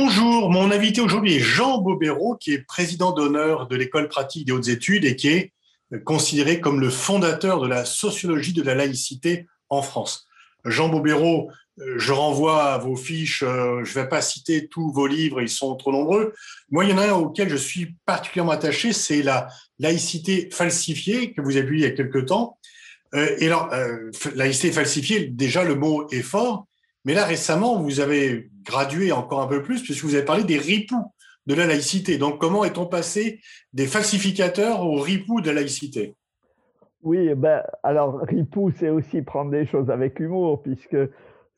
Bonjour, mon invité aujourd'hui est Jean Bobéro, qui est président d'honneur de l'école pratique des hautes études et qui est considéré comme le fondateur de la sociologie de la laïcité en France. Jean Bobéro, euh, je renvoie à vos fiches, euh, je ne vais pas citer tous vos livres, ils sont trop nombreux. Moi, il y en a un auquel je suis particulièrement attaché, c'est la laïcité falsifiée que vous avez lu il y a quelque temps. Euh, et alors, laïcité falsifiée, déjà le mot est fort, mais là récemment, vous avez gradué encore un peu plus puisque vous avez parlé des ripoux de la laïcité. Donc, comment est-on passé des falsificateurs aux ripoux de la laïcité? Oui, ben, alors, ripoux, c'est aussi prendre des choses avec humour, puisque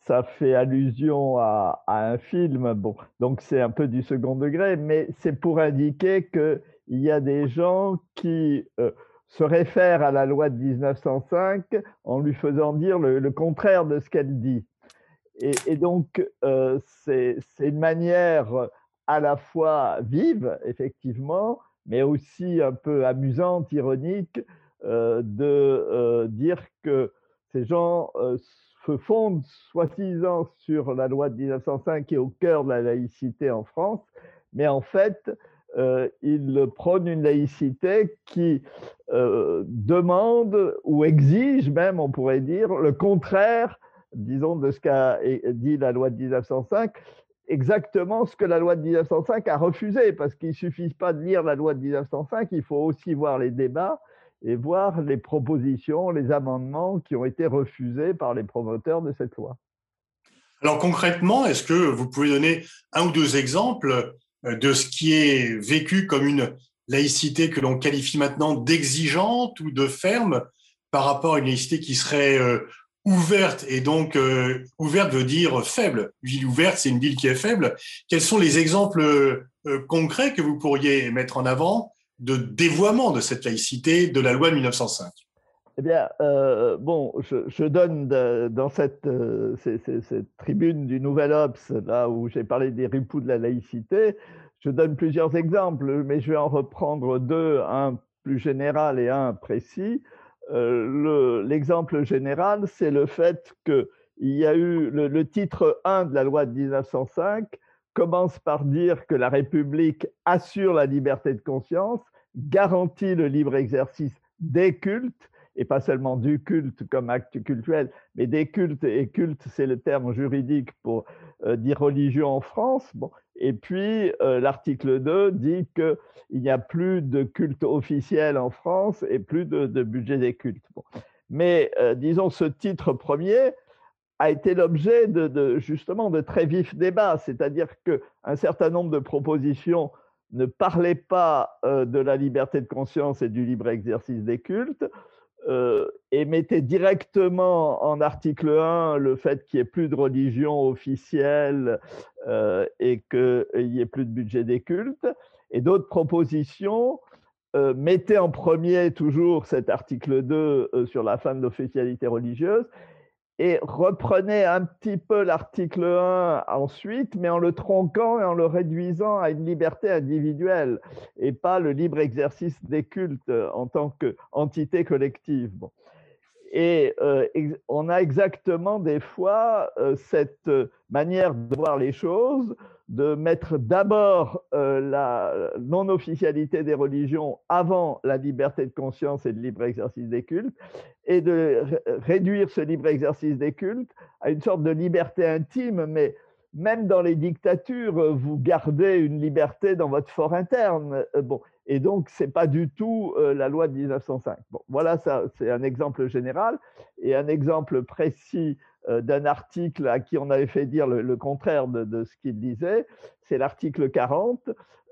ça fait allusion à, un film. Bon, donc c'est un peu du second degré, mais c'est pour indiquer qu'il y a des gens qui euh, se réfèrent à la loi de 1905 en lui faisant dire le, contraire de ce qu'elle dit. Et, donc, euh, c'est une manière à la fois vive, effectivement, mais aussi un peu amusante, ironique, euh, de euh, dire que ces gens euh, se fondent soi-disant sur la loi de 1905 qui est au cœur de la laïcité en France, mais en fait, ils prônent une laïcité qui demande ou exige même, on pourrait dire, le contraire, disons, de ce qu'a dit la loi de 1905, exactement ce que la loi de 1905 a refusé, parce qu'il ne suffit pas de lire la loi de 1905, il faut aussi voir les débats et voir les propositions, les amendements qui ont été refusés par les promoteurs de cette loi. Alors concrètement, est-ce que vous pouvez donner un ou deux exemples euh, de ce qui est vécu comme une laïcité que l'on qualifie maintenant d'exigeante ou de ferme par rapport à une laïcité qui serait euh, ouverte, et donc euh, ouverte veut dire faible. Ville ouverte, c'est une ville qui est faible. Quels sont les exemples euh, concrets que vous pourriez mettre en avant de dévoiement de cette laïcité de la loi de 1905 eh bien, euh, bon, je, donne dans cette, cette, tribune du Nouvel Obs, là où j'ai parlé des ripoux de la laïcité, je donne plusieurs exemples, mais je vais en reprendre deux, un plus général et un précis. L'exemple général, c'est le fait qu'il y a eu le, titre 1 de la loi de 1905 commence par dire que la République assure la liberté de conscience, garantit le libre exercice des cultes, et pas seulement du culte comme acte cultuel, mais des cultes, et culte, c'est le terme juridique pour euh, dire religion en France. Bon, et puis, euh, l'article 2 dit qu'il n'y a plus de culte officiel en France et plus de, budget des cultes. Mais, euh, disons, ce titre premier a été l'objet de, justement de très vifs débats, c'est-à-dire qu'un certain nombre de propositions ne parlaient pas euh, de la liberté de conscience et du libre exercice des cultes, et mettait directement en article 1 le fait qu'il n'y ait plus de religion officielle euh, et qu'il n'y ait plus de budget des cultes. Et d'autres propositions euh, mettaient en premier toujours cet article 2 sur la fin de l'officialité religieuse et reprenait un petit peu l'article 1 ensuite, mais en le tronquant et en le réduisant à une liberté individuelle et pas le libre exercice des cultes en tant qu'entité collective. Et euh, on a exactement des fois euh, cette manière de voir les choses de mettre d'abord euh, la non-officialité des religions avant la liberté de conscience et le libre exercice des cultes, et de réduire ce libre exercice des cultes à une sorte de liberté intime, mais même dans les dictatures, vous gardez une liberté dans votre fort interne. Euh, bon, et donc, ce n'est pas du tout euh, la loi de 1905. Bon, voilà, ça, c'est un exemple général. Et un exemple précis euh, d'un article à qui on avait fait dire le, contraire de, ce qu'il disait, c'est l'article 40.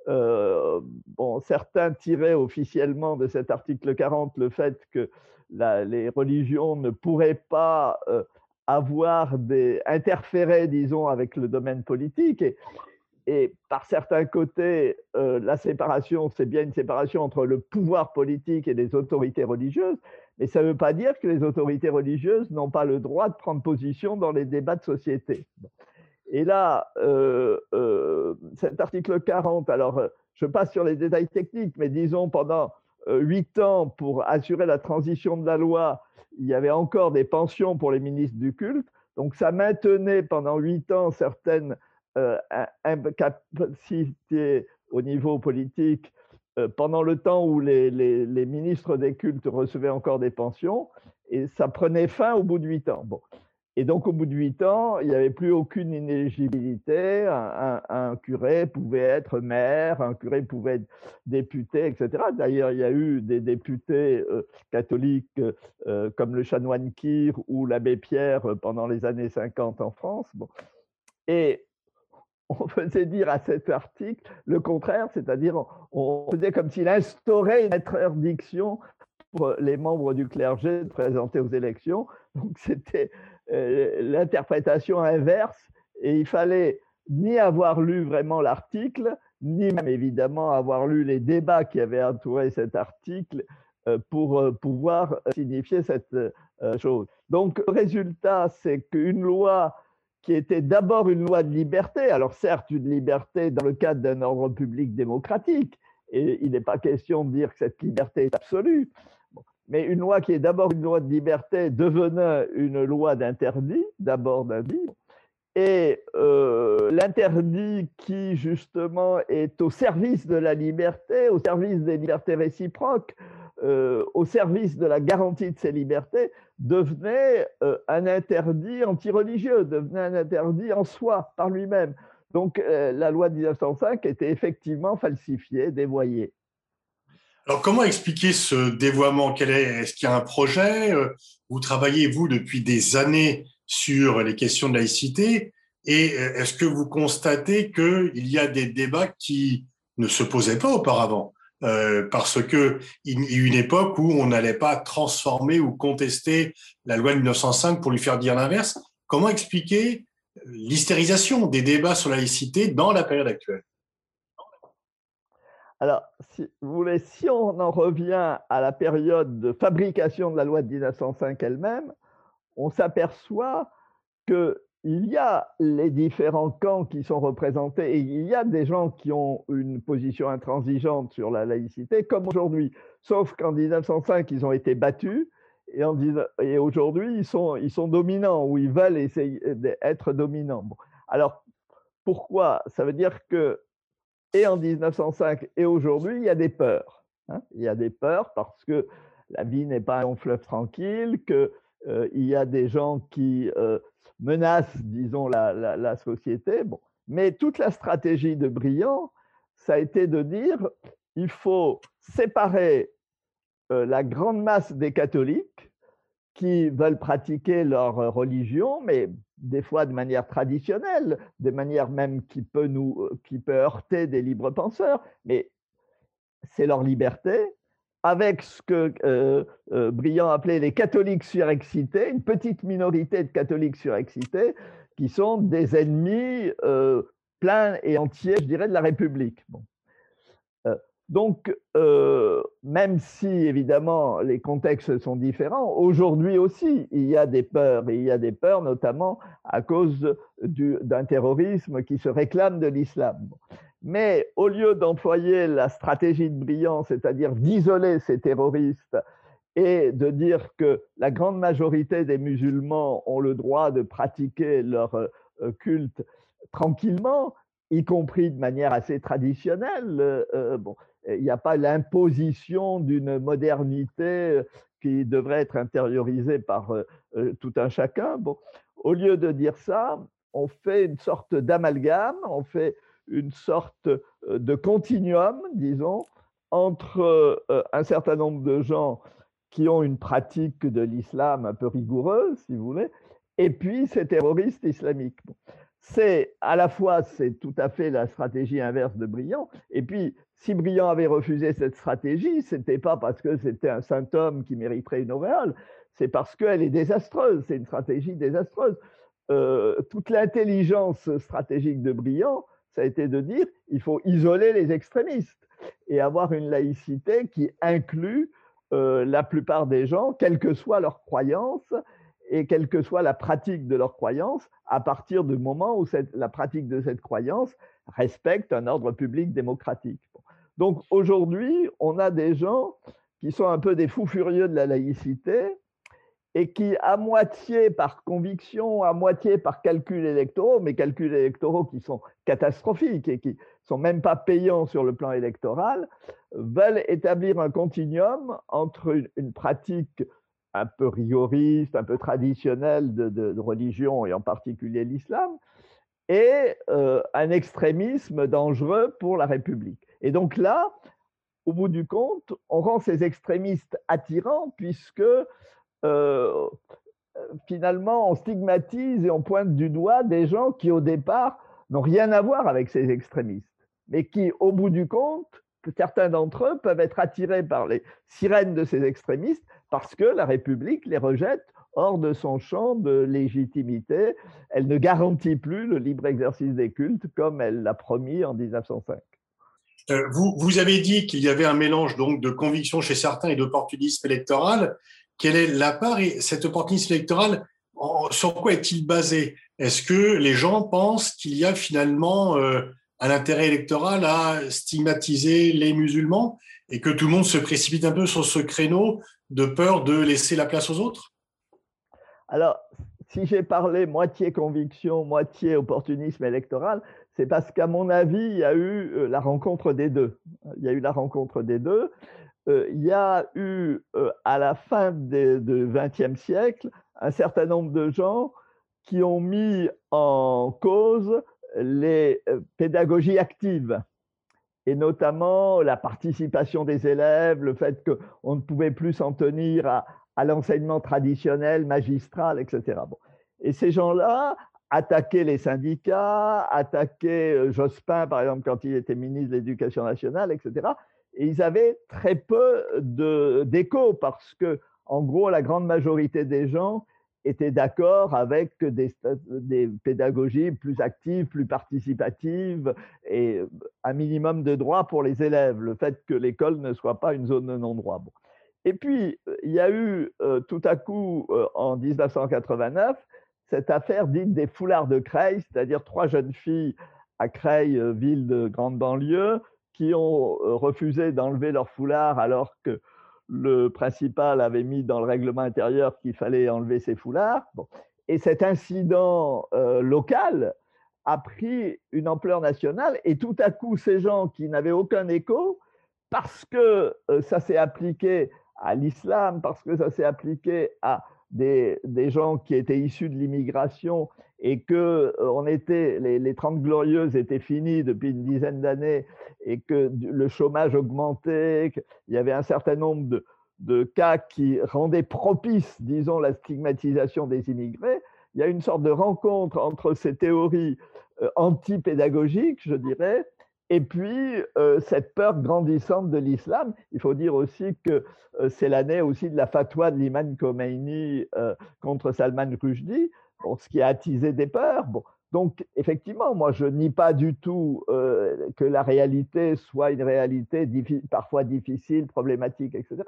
Euh, bon, certains tiraient officiellement de cet article 40 le fait que les religions ne pourraient pas euh, avoir des interférer, disons, avec le domaine politique. Et, par certains côtés, la séparation, c'est bien une séparation entre le pouvoir politique et les autorités religieuses, mais ça ne veut pas dire que les autorités religieuses n'ont pas le droit de prendre position dans les débats de société. Et là, euh, euh, cet article 40, alors je passe sur les détails techniques, mais disons pendant euh, huit ans, pour assurer la transition de la loi, il y avait encore des pensions pour les ministres du culte. Donc ça maintenait pendant huit ans certaines incapacité au niveau politique pendant le temps où les, ministres des cultes recevaient encore des pensions, et ça prenait fin au bout de huit ans. Bon. Et donc, au bout de huit ans, il n'y avait plus aucune inéligibilité. Un, curé pouvait être maire, un curé pouvait être député, etc. D'ailleurs, il y a eu des députés euh, catholiques euh, comme le chanoine Kir ou l'abbé Pierre euh, pendant les années 50 en France. Bon. Et on faisait dire à cet article le contraire, c'est-à-dire on faisait comme s'il instaurait une interdiction pour les membres du clergé de présenter aux élections. Donc c'était l'interprétation inverse et il fallait ni avoir lu vraiment l'article, ni même évidemment avoir lu les débats qui avaient entouré cet article euh, pour euh, pouvoir signifier cette chose. Donc, le résultat, c'est qu'une loi qui était d'abord une loi de liberté, alors certes une liberté dans le cadre d'un ordre public démocratique, et il n'est pas question de dire que cette liberté est absolue, mais une loi qui est d'abord une loi de liberté devenait une loi d'interdit, d'abord d'interdit, et euh, l'interdit qui justement est au service de la liberté, au service des libertés réciproques, euh, au service de la garantie de ces libertés, devenait euh, un interdit antireligieux, devenait un interdit en soi, par lui-même. Donc la loi de 1905 était effectivement falsifiée, dévoyée. Alors, comment expliquer ce dévoiement? Est, Est-ce qu'il y a un projet? Euh, Vous travaillez, vous, depuis des années sur les questions de laïcité. Et euh, est-ce que vous constatez qu'il y a des débats qui ne se posaient pas auparavant? Euh, parce que il y a eu une époque où on n'allait pas transformer ou contester la loi de 1905 pour lui faire dire l'inverse. Comment expliquer l'hystérisation des débats sur la laïcité dans la période actuelle? Alors, si vous voulez, si on en revient à la période de fabrication de la loi de 1905 elle-même, on s'aperçoit qu'il y a les différents camps qui sont représentés et il y a des gens qui ont une position intransigeante sur la laïcité, comme aujourd'hui. Sauf qu'en 1905, ils ont été battus et, aujourd'hui, ils sont, ils sont dominants ou ils veulent essayer d'être dominants. Alors, pourquoi? Ça veut dire que et en 1905 et aujourd'hui, il y a des peurs. Hein. il y a des peurs parce que la vie n'est pas un fleuve tranquille, qu'il euh, y a des gens qui euh, menacent, disons, la, société. Bon. Mais toute la stratégie de Briand, ça a été de dire il faut séparer euh, la grande masse des catholiques qui veulent pratiquer leur religion, mais des fois de manière traditionnelle, de manière même qui peut nous, euh, qui peut heurter des libres penseurs, mais c'est leur liberté, avec ce que euh, euh, Briand appelait les catholiques surexcités, une petite minorité de catholiques surexcités, qui sont des ennemis pleins et entiers, je dirais, de la République. Bon. Donc, euh, même si évidemment les contextes sont différents, aujourd'hui aussi, il y a des peurs, et il y a des peurs notamment à cause d'un terrorisme qui se réclame de l'islam. Mais au lieu d'employer la stratégie de Briand, c'est-à-dire d'isoler ces terroristes et de dire que la grande majorité des musulmans ont le droit de pratiquer leur euh, culte tranquillement, y compris de manière assez traditionnelle, euh, bon, il n'y a pas l'imposition d'une modernité euh, qui devrait être intériorisée par euh, euh, tout un chacun. Bon, au lieu de dire ça, on fait une sorte d'amalgame, on fait une sorte de continuum, disons, entre un certain nombre de gens qui ont une pratique de l'islam un peu rigoureuse, si vous voulez, et puis ces terroristes islamiques. C'est à la fois, c'est tout à fait la stratégie inverse de Briand, et puis si Briand avait refusé cette stratégie, ce n'était pas parce que c'était un symptôme qui mériterait une auréole, c'est parce qu'elle est désastreuse, c'est une stratégie désastreuse. Euh, toute l'intelligence stratégique de Briand, ça a été de dire il faut isoler les extrémistes et avoir une laïcité qui inclut euh, la plupart des gens, quelle que soit leur croyance et quelle que soit la pratique de leur croyance, à partir du moment où la pratique de cette croyance respecte un ordre public démocratique. Donc aujourd'hui, on a des gens qui sont un peu des fous furieux de la laïcité et qui, à moitié par conviction, à moitié par calcul électoraux, mais calculs électoraux qui sont catastrophiques et qui sont même pas payants sur le plan électoral, veulent établir un continuum entre une, pratique un peu rigoriste, un peu traditionnelle de, religion, et en particulier l'islam, et euh, un extrémisme dangereux pour la République. Et donc là, au bout du compte, on rend ces extrémistes attirants puisque euh, finalement on stigmatise et on pointe du doigt des gens qui au départ n'ont rien à voir avec ces extrémistes, mais qui au bout du compte, certains d'entre eux peuvent être attirés par les sirènes de ces extrémistes parce que la République les rejette hors de son champ de légitimité. Elle ne garantit plus le libre exercice des cultes comme elle l'a promis en 1905. Euh, vous, vous, avez dit qu'il y avait un mélange donc de conviction chez certains et d'opportunisme électoral. Quelle est la part et cet opportunisme électoral, sur quoi est-il basé? Est-ce que les gens pensent qu'il y a finalement euh, un intérêt électoral à stigmatiser les musulmans et que tout le monde se précipite un peu sur ce créneau de peur de laisser la place aux autres? Alors, si j'ai parlé moitié conviction, moitié opportunisme électoral, c'est parce qu'à mon avis, il y a eu euh, la rencontre des deux. Il y a eu la rencontre des deux. Euh, il y a eu, euh, à la fin du XXe siècle, un certain nombre de gens qui ont mis en cause les pédagogies actives et notamment la participation des élèves, le fait qu'on ne pouvait plus s'en tenir à, l'enseignement traditionnel, magistral, etc. Et ces gens-là attaquaient les syndicats, attaquaient euh, Jospin, par exemple, quand il était ministre de l'Éducation nationale, etc. Et ils avaient très peu d'écho parce que, en gros, la grande majorité des gens étaient d'accord avec des, pédagogies plus actives, plus participatives et un minimum de droits pour les élèves, le fait que l'école ne soit pas une zone de non-droit. Et puis, il y a eu euh, tout à coup, euh, en 1989, cette affaire dite des foulards de Creil, c'est-à-dire trois jeunes filles à Creil, euh, ville de grande banlieue, qui ont refusé d'enlever leur foulard alors que le principal avait mis dans le règlement intérieur qu'il fallait enlever ses foulards. Et cet incident euh, local a pris une ampleur nationale et tout à coup, ces gens qui n'avaient aucun écho, parce que euh, ça s'est appliqué à l'islam, parce que ça s'est appliqué à des, gens qui étaient issus de l'immigration et que euh, on était, les, les 30 glorieuses étaient finies depuis une dizaine d'années et que le chômage augmentait, qu'il y avait un certain nombre de, cas qui rendaient propice, disons, la stigmatisation des immigrés, il y a une sorte de rencontre entre ces théories euh, anti-pédagogiques, je dirais, et puis euh, cette peur grandissante de l'islam. Il faut dire aussi que euh, c'est l'année aussi de la fatwa de l'imam Khomeini contre Salman Rushdie, ce qui a attisé des peurs. Bon, donc, effectivement, moi, je nie pas du tout euh, que la réalité soit une réalité parfois difficile, problématique, etc.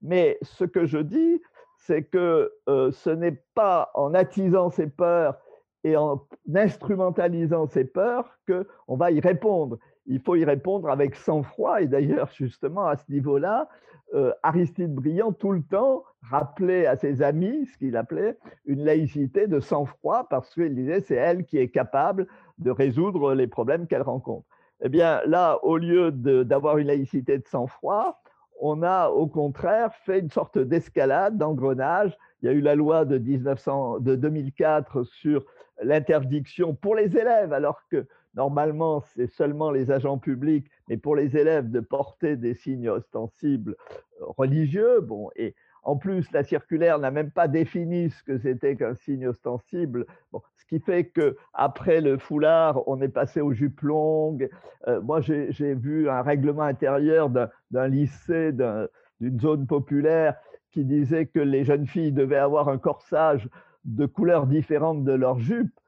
Mais ce que je dis, c'est que euh, ce n'est pas en attisant ces peurs et en instrumentalisant ces peurs qu'on va y répondre. Il faut y répondre avec sang-froid. Et d'ailleurs, justement, à ce niveau-là, euh, Aristide Briand, tout le temps, rappelait à ses amis ce qu'il appelait une laïcité de sang-froid, parce qu'il disait c'est elle qui est capable de résoudre les problèmes qu'elle rencontre. Eh bien, là, au lieu d'avoir une laïcité de sang-froid, on a au contraire fait une sorte d'escalade, d'engrenage. Il y a eu la loi de, 1900, de 2004 sur l'interdiction pour les élèves, alors que Normalement, c'est seulement les agents publics, mais pour les élèves, de porter des signes ostensibles euh, religieux. Bon, et en plus, la circulaire n'a même pas défini ce que c'était qu'un signe ostensible. Bon, ce qui fait que après le foulard, on est passé aux jupes longues. Euh, moi, j'ai vu un règlement intérieur d'un lycée, d'une zone populaire, qui disait que les jeunes filles devaient avoir un corsage de couleurs différentes de leur jupe c'est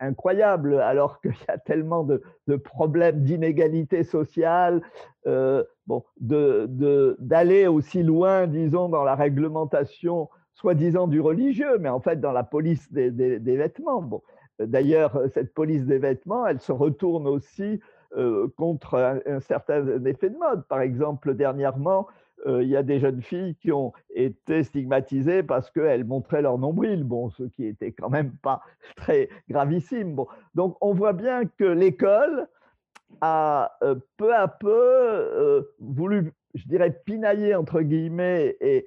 incroyable, alors qu'il y a tellement de, problèmes d'inégalité sociale, euh, bon, d'aller de, aussi loin, disons, dans la réglementation, soi-disant du religieux, mais en fait dans la police des, vêtements. Bon. D'ailleurs, cette police des vêtements, elle se retourne aussi euh, contre un, certain effet de mode. Par exemple, dernièrement, il y a des jeunes filles qui ont été stigmatisées parce qu'elles montraient leur nombril, bon, ce qui était quand même pas très gravissime. Donc on voit bien que l'école a euh, peu à peu euh, voulu, je dirais, pinailler entre guillemets et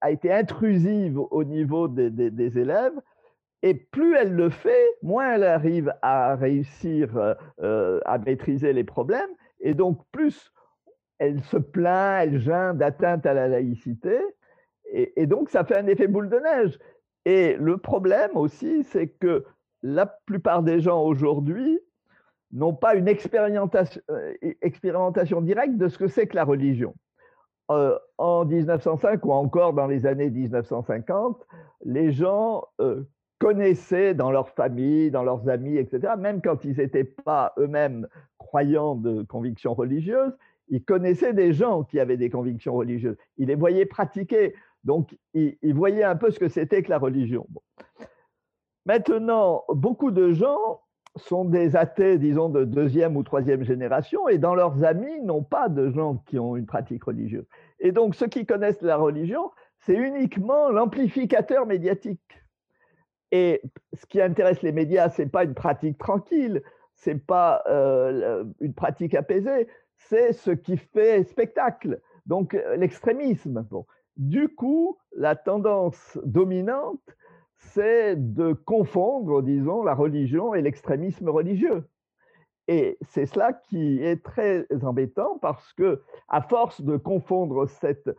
a été intrusive au niveau des, élèves. Et plus elle le fait, moins elle arrive à réussir à maîtriser les problèmes. Et donc, plus elle se plaint, elle gêne d'atteinte à la laïcité, et, donc ça fait un effet boule de neige. Et le problème aussi, c'est que la plupart des gens aujourd'hui n'ont pas une expérimentation, euh, directe de ce que c'est que la religion. Euh, en 1905 ou encore dans les années 1950, les gens euh, connaissaient dans leur famille, dans leurs amis, etc., même quand ils n'étaient pas eux-mêmes croyants de convictions religieuses, il connaissait des gens qui avaient des convictions religieuses. Il les voyait pratiquer. Donc, il, voyait un peu ce que c'était que la religion. Maintenant, beaucoup de gens sont des athées, disons, de deuxième ou troisième génération, et dans leurs amis, n'ont pas de gens qui ont une pratique religieuse. Et donc, ceux qui connaissent la religion, c'est uniquement l'amplificateur médiatique. Et ce qui intéresse les médias, c'est pas une pratique tranquille, c'est pas euh, une pratique apaisée, c'est ce qui fait spectacle, donc euh, l'extrémisme. Du coup, la tendance dominante, c'est de confondre, disons, la religion et l'extrémisme religieux. Et c'est cela qui est très embêtant parce que, à force de confondre cette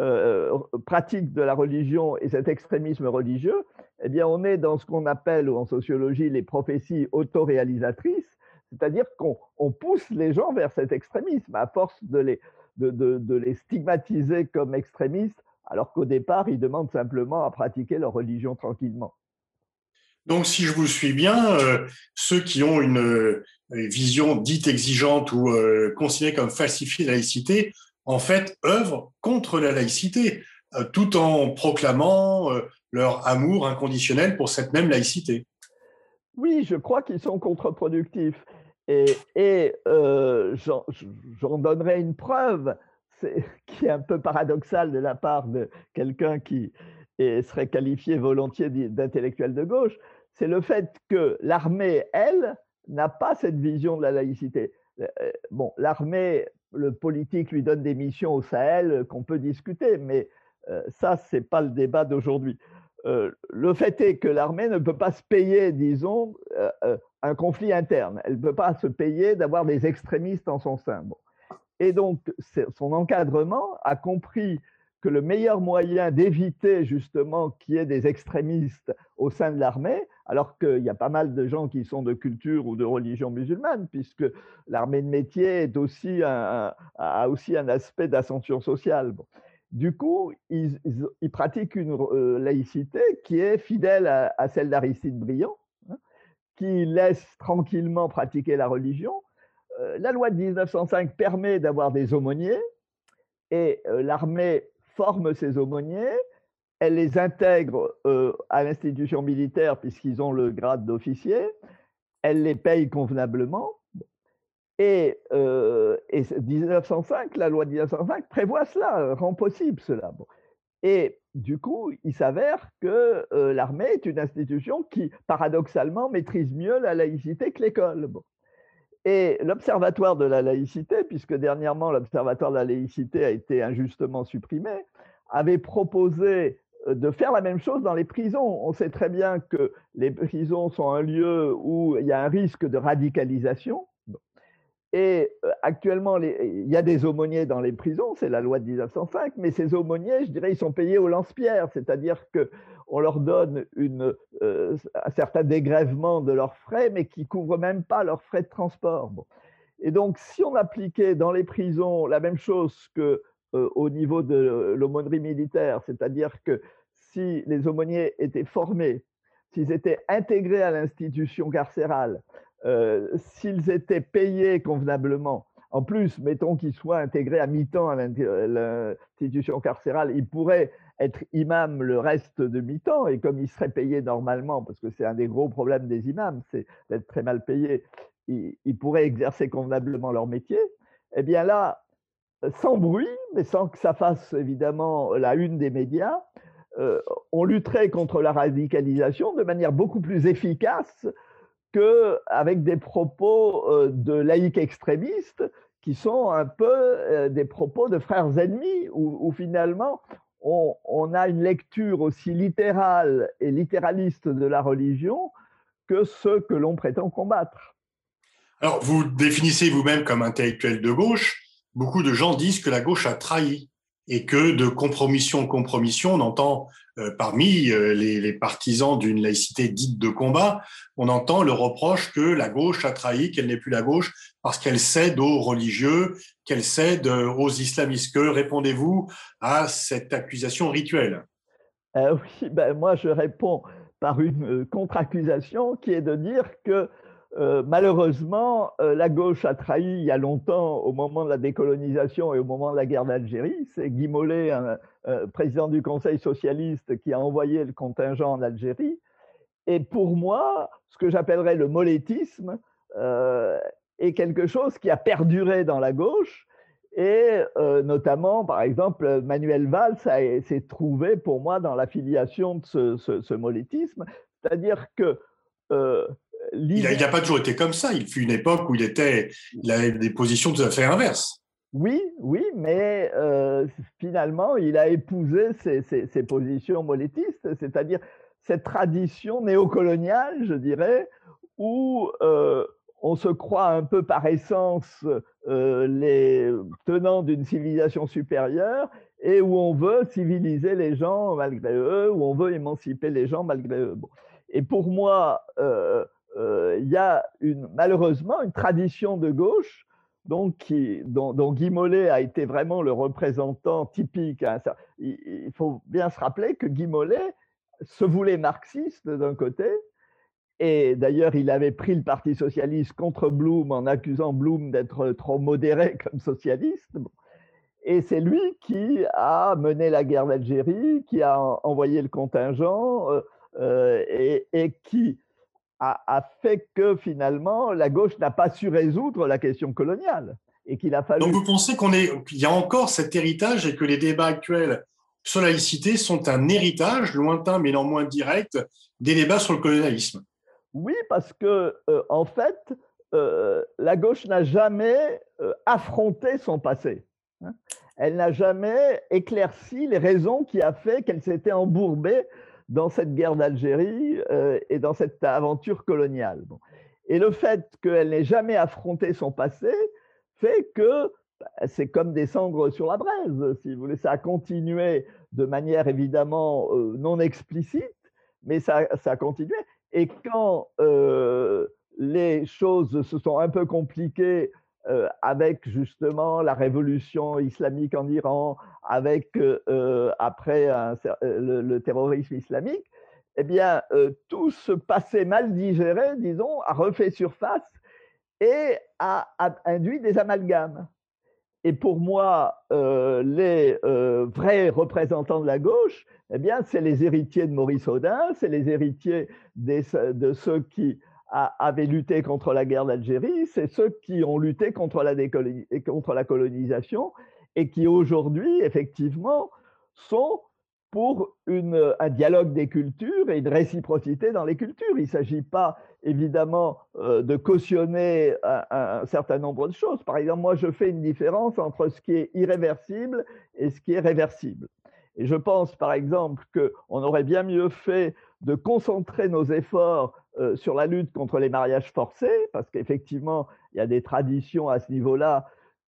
euh, pratique de la religion et cet extrémisme religieux, eh bien, on est dans ce qu'on appelle en sociologie les prophéties autoréalisatrices, c'est-à-dire qu'on pousse les gens vers cet extrémisme à force de les, de, les stigmatiser comme extrémistes, alors qu'au départ, ils demandent simplement à pratiquer leur religion tranquillement. Donc, si je vous suis bien, euh, ceux qui ont une, euh, vision dite exigeante ou euh, considérée comme falsifiée de la laïcité, en fait, œuvrent contre la laïcité, tout en proclamant leur amour inconditionnel pour cette même laïcité. Oui, je crois qu'ils sont contre-productifs. Et, euh, j'en donnerai une preuve qui est un peu paradoxale de la part de quelqu'un qui serait qualifié volontiers d'intellectuel de gauche, c'est le fait que l'armée, elle, n'a pas cette vision de la laïcité. Euh, euh, bon, l'armée, le politique lui donne des missions au Sahel qu'on peut discuter, mais ça, ce n'est pas le débat d'aujourd'hui. Le fait est que l'armée ne peut pas se payer, disons, un conflit interne. Elle ne peut pas se payer d'avoir des extrémistes en son sein. Et donc, son encadrement a compris que le meilleur moyen d'éviter justement qu'il y ait des extrémistes au sein de l'armée, alors qu'il y a pas mal de gens qui sont de culture ou de religion musulmane, puisque l'armée de métier a aussi un aspect d'ascension sociale. Du coup, ils, pratiquent une euh, laïcité qui est fidèle à, celle d'Aristide Briand, qui laisse tranquillement pratiquer la religion. Euh, la loi de 1905 permet d'avoir des aumôniers et euh, l'armée forme ces aumôniers, elle les intègre à l'institution militaire puisqu'ils ont le grade d'officier, elle les paye convenablement. Et, et 1905, la loi de 1905 prévoit cela, rend possible cela. Et du coup, il s'avère que euh, l'armée est une institution qui, paradoxalement, maîtrise mieux la laïcité que l'école. Et l'Observatoire de la laïcité, puisque dernièrement l'Observatoire de la laïcité a été injustement supprimé, avait proposé euh, de faire la même chose dans les prisons. On sait très bien que les prisons sont un lieu où il y a un risque de radicalisation. Et euh, actuellement, il y a des aumôniers dans les prisons, c'est la loi de 1905, mais ces aumôniers, je dirais, ils sont payés au lance-pierre, c'est-à-dire qu'on leur donne euh, un certain dégrèvement de leurs frais, mais qui ne couvrent même pas leurs frais de transport. Et donc, si on appliquait dans les prisons la même chose qu'au euh, niveau de l'aumônerie militaire, c'est-à-dire que si les aumôniers étaient formés, s'ils étaient intégrés à l'institution carcérale, euh, s'ils étaient payés convenablement, en plus, mettons qu'ils soient intégrés à mi-temps à l'institution carcérale, ils pourraient être imams le reste de mi-temps, et comme ils seraient payés normalement, parce que c'est un des gros problèmes des imams, c'est d'être très mal payés, ils, pourraient exercer convenablement leur métier, eh bien là, sans bruit, mais sans que ça fasse évidemment la une des médias, on lutterait contre la radicalisation de manière beaucoup plus efficace qu'avec des propos de laïcs extrémistes qui sont un peu des propos de frères ennemis, où, finalement on, a une lecture aussi littérale et littéraliste de la religion que ceux que l'on prétend combattre. Alors, vous définissez vous-même comme intellectuel de gauche. Beaucoup de gens disent que la gauche a trahi et que de compromission en compromission, on entend euh, parmi euh, les, partisans d'une laïcité dite de combat, on entend le reproche que la gauche a trahi, qu'elle n'est plus la gauche parce qu'elle cède aux religieux, qu'elle cède euh, aux islamistes. Que répondez-vous à cette accusation rituelle? Oui, ben moi je réponds par une contre-accusation qui est de dire que euh, malheureusement, euh, la gauche a trahi il y a longtemps, au moment de la décolonisation et au moment de la guerre d'Algérie. C'est Guy Mollet, un, président du Conseil socialiste, qui a envoyé le contingent en Algérie. Et pour moi, ce que j'appellerais le molétisme euh, est quelque chose qui a perduré dans la gauche. Et notamment, par exemple, Manuel Valls s'est trouvé pour moi dans l'affiliation de ce, ce, ce molétisme. C'est-à-dire que il n'a pas toujours été comme ça. Il fut une époque où il, était, il avait des positions tout à fait inverses. Oui, oui, mais euh, finalement, il a épousé ces, positions molétistes, c'est-à-dire cette tradition néocoloniale, je dirais, où euh, on se croit un peu par essence euh, les tenants d'une civilisation supérieure et où on veut civiliser les gens malgré eux, où on veut émanciper les gens malgré eux. Et pour moi, euh, il y a malheureusement une tradition de gauche donc, qui, dont, Guy Mollet a été vraiment le représentant typique. Hein. Il, faut bien se rappeler que Guy Mollet se voulait marxiste d'un côté, et d'ailleurs il avait pris le Parti socialiste contre Blum en accusant Blum d'être trop modéré comme socialiste. Et c'est lui qui a mené la guerre d'Algérie, qui a envoyé le contingent euh, euh, et, qui a, fait que finalement la gauche n'a pas su résoudre la question coloniale et qu'il a fallu. Donc vous pensez qu'on est, qu'il y a encore cet héritage et que les débats actuels sur la laïcité sont un héritage lointain mais non moins direct des débats sur le colonialisme? Oui, parce que euh, en fait, euh, la gauche n'a jamais euh, affronté son passé. Hein. Elle n'a jamais éclairci les raisons qui a fait qu'elle s'était embourbée dans cette guerre d'Algérie euh, et dans cette aventure coloniale. Et le fait qu'elle n'ait jamais affronté son passé fait que bah, c'est comme descendre sur la braise, si vous voulez. Ça a continué de manière évidemment euh, non explicite, mais ça, ça a continué. Et quand euh, les choses se sont un peu compliquées euh, avec justement la révolution islamique en Iran, avec euh, après le, terrorisme islamique, eh bien, euh, tout ce passé mal digéré, disons, a refait surface et a, induit des amalgames. Et pour moi, les vrais représentants de la gauche, eh bien, c'est les héritiers de Maurice Audin, c'est les héritiers de ceux qui avaient lutté contre la guerre d'Algérie, c'est ceux qui ont lutté contre la, contre colonisation et qui aujourd'hui, effectivement, sont pour un dialogue des cultures et une réciprocité dans les cultures. Il ne s'agit pas évidemment euh, de cautionner un, certain nombre de choses. Par exemple, moi, je fais une différence entre ce qui est irréversible et ce qui est réversible. Et je pense, par exemple, qu'on aurait bien mieux fait de concentrer nos efforts euh, sur la lutte contre les mariages forcés, parce qu'effectivement, il y a des traditions à ce niveau-là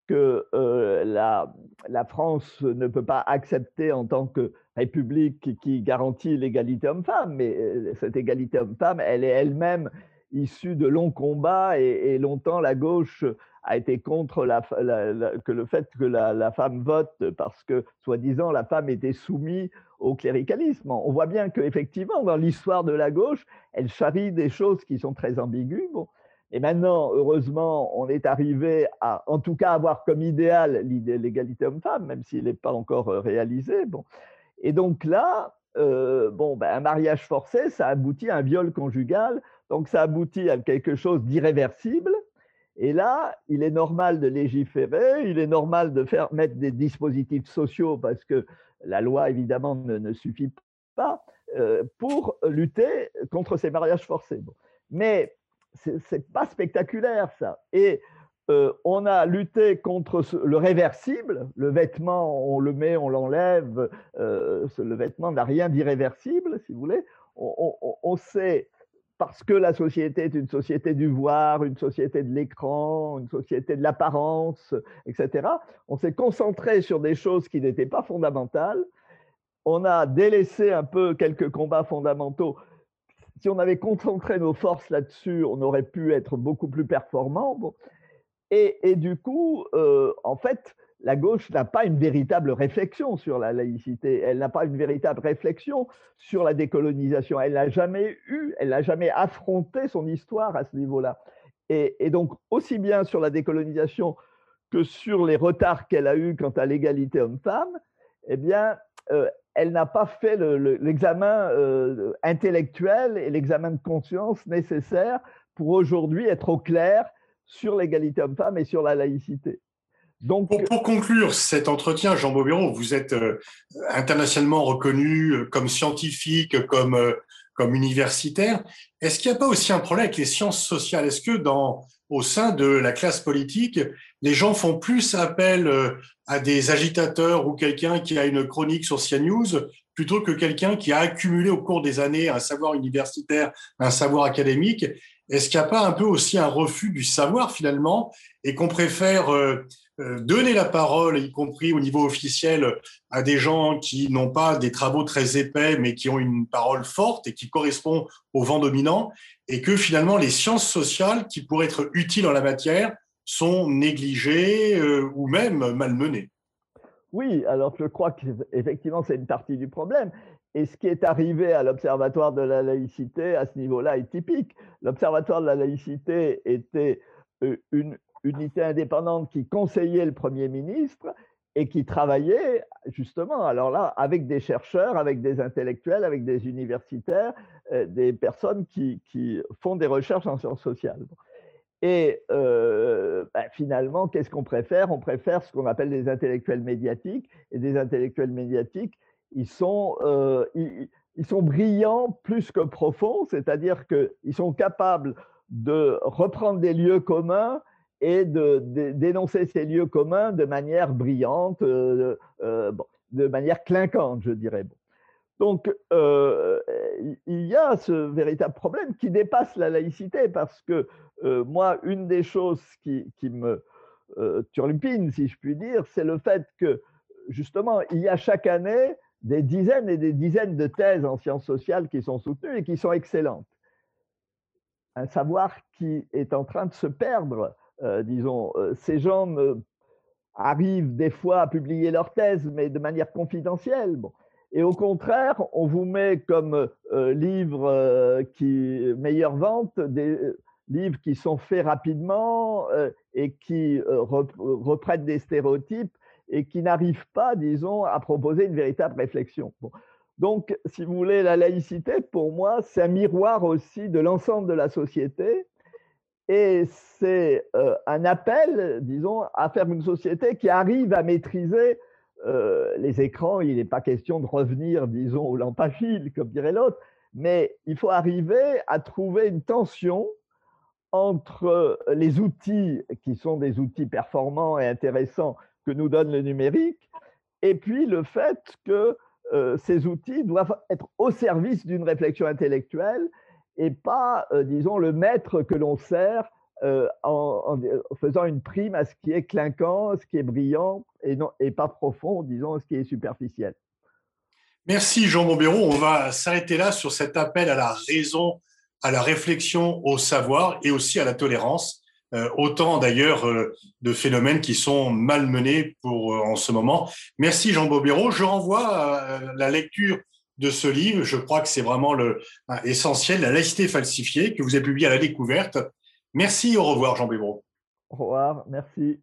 que euh, la, France ne peut pas accepter en tant que république qui garantit l'égalité homme-femme, mais euh, cette égalité homme-femme, elle est elle-même issue de longs combats et, longtemps la gauche a été contre que le fait que la, femme vote parce que, soi-disant, la femme était soumise au cléricalisme. On voit bien qu'effectivement, dans l'histoire de la gauche, elle charrie des choses qui sont très ambiguës. Bon. Et maintenant, heureusement, on est arrivé à, en tout cas, avoir comme idéal l'idée l'égalité homme-femme, même s'il n'est pas encore euh, réalisé. Bon. Et donc là, euh, bon, ben, un mariage forcé, ça aboutit à un viol conjugal, donc ça aboutit à quelque chose d'irréversible. Et là, il est normal de légiférer, il est normal de faire mettre des dispositifs sociaux parce que la loi, évidemment, ne, suffit pas euh, pour lutter contre ces mariages forcés. Mais Mais c'est pas spectaculaire, ça. Et euh, on a lutté contre le réversible. Le vêtement, on le met, on l'enlève. Euh, le vêtement n'a rien d'irréversible, si vous voulez. On, sait, parce que la société est une société du voir, une société de l'écran, une société de l'apparence, etc., on s'est concentré sur des choses qui n'étaient pas fondamentales. On a délaissé un peu quelques combats fondamentaux. Si on avait concentré nos forces là-dessus, on aurait pu être beaucoup plus performant. Et, du coup, euh, en fait, la gauche n'a pas une véritable réflexion sur la laïcité, elle n'a pas une véritable réflexion sur la décolonisation, elle n'a jamais eu, elle n'a jamais affronté son histoire à ce niveau-là. Et, donc, aussi bien sur la décolonisation que sur les retards qu'elle a eus quant à l'égalité homme-femme, eh bien, euh, elle n'a pas fait l'examen euh, intellectuel et l'examen de conscience nécessaire pour aujourd'hui être au clair sur l'égalité homme-femme et sur la laïcité. Donc, pour, conclure cet entretien, Jean Bobéron, vous êtes euh, internationalement reconnu euh, comme scientifique, comme, euh, comme universitaire. Est-ce qu'il n'y a pas aussi un problème avec les sciences sociales? Est-ce que dans, au sein de la classe politique, les gens font plus appel à des agitateurs ou quelqu'un qui a une chronique sur CNews plutôt que quelqu'un qui a accumulé au cours des années un savoir universitaire, un savoir académique? Est-ce qu'il n'y a pas un peu aussi un refus du savoir finalement et qu'on préfère euh, euh, donner la parole, y compris au niveau officiel, à des gens qui n'ont pas des travaux très épais, mais qui ont une parole forte et qui correspond au vent dominant, et que finalement les sciences sociales qui pourraient être utiles en la matière sont négligées euh, ou même malmenées? Oui, alors je crois qu'effectivement c'est une partie du problème. Et ce qui est arrivé à l'Observatoire de la laïcité à ce niveau-là est typique. L'Observatoire de la laïcité était euh, une unité indépendante qui conseillait le Premier ministre et qui travaillait justement, alors là, avec des chercheurs, avec des intellectuels, avec des universitaires, euh, des personnes qui, font des recherches en sciences sociales. Et euh, ben, finalement, qu'est-ce qu'on préfère? On préfère ce qu'on appelle des intellectuels médiatiques. Et des intellectuels médiatiques, ils sont, euh, ils, sont brillants plus que profonds, c'est-à-dire qu'ils sont capables de reprendre des lieux communs et de, dénoncer ces lieux communs de manière brillante, euh, euh, de manière clinquante, je dirais. Donc, il y a ce véritable problème qui dépasse la laïcité parce que moi, une des choses qui, qui me turlupine, si je puis dire, c'est le fait que, justement, il y a chaque année des dizaines et des dizaines de thèses en sciences sociales qui sont soutenues et qui sont excellentes. Un savoir qui est en train de se perdre, euh, disons. Euh, ces gens arrivent des fois à publier leurs thèses, mais de manière confidentielle. Et au contraire, on vous met comme euh, livre qui meilleure vente des livres qui sont faits rapidement et qui reprennent des stéréotypes et qui n'arrivent pas, disons, à proposer une véritable réflexion. Donc, si vous voulez, la laïcité, pour moi, c'est un miroir aussi de l'ensemble de la société et c'est euh, un appel, disons, à faire une société qui arrive à maîtriser euh, les écrans. Il n'est pas question de revenir, disons, au lampes comme dirait l'autre, mais il faut arriver à trouver une tension entre les outils qui sont des outils performants et intéressants que nous donne le numérique, et puis le fait que euh, ces outils doivent être au service d'une réflexion intellectuelle et pas, euh, disons, le maître que l'on sert euh, en, faisant une prime à ce qui est clinquant, ce qui est brillant et, pas profond, disons, ce qui est superficiel. Merci Jean Bombéro. On va s'arrêter là sur cet appel à la raison, à la réflexion, au savoir et aussi à la tolérance. Euh, autant d'ailleurs euh, de phénomènes qui sont malmenés pour, euh, en ce moment. Merci Jean Bobéro. Je renvoie à la lecture de ce livre. Je crois que c'est vraiment le, essentiel, La laïcité falsifiée, que vous avez publié à la découverte. Merci, au revoir Jean Bobéro. Au revoir, merci.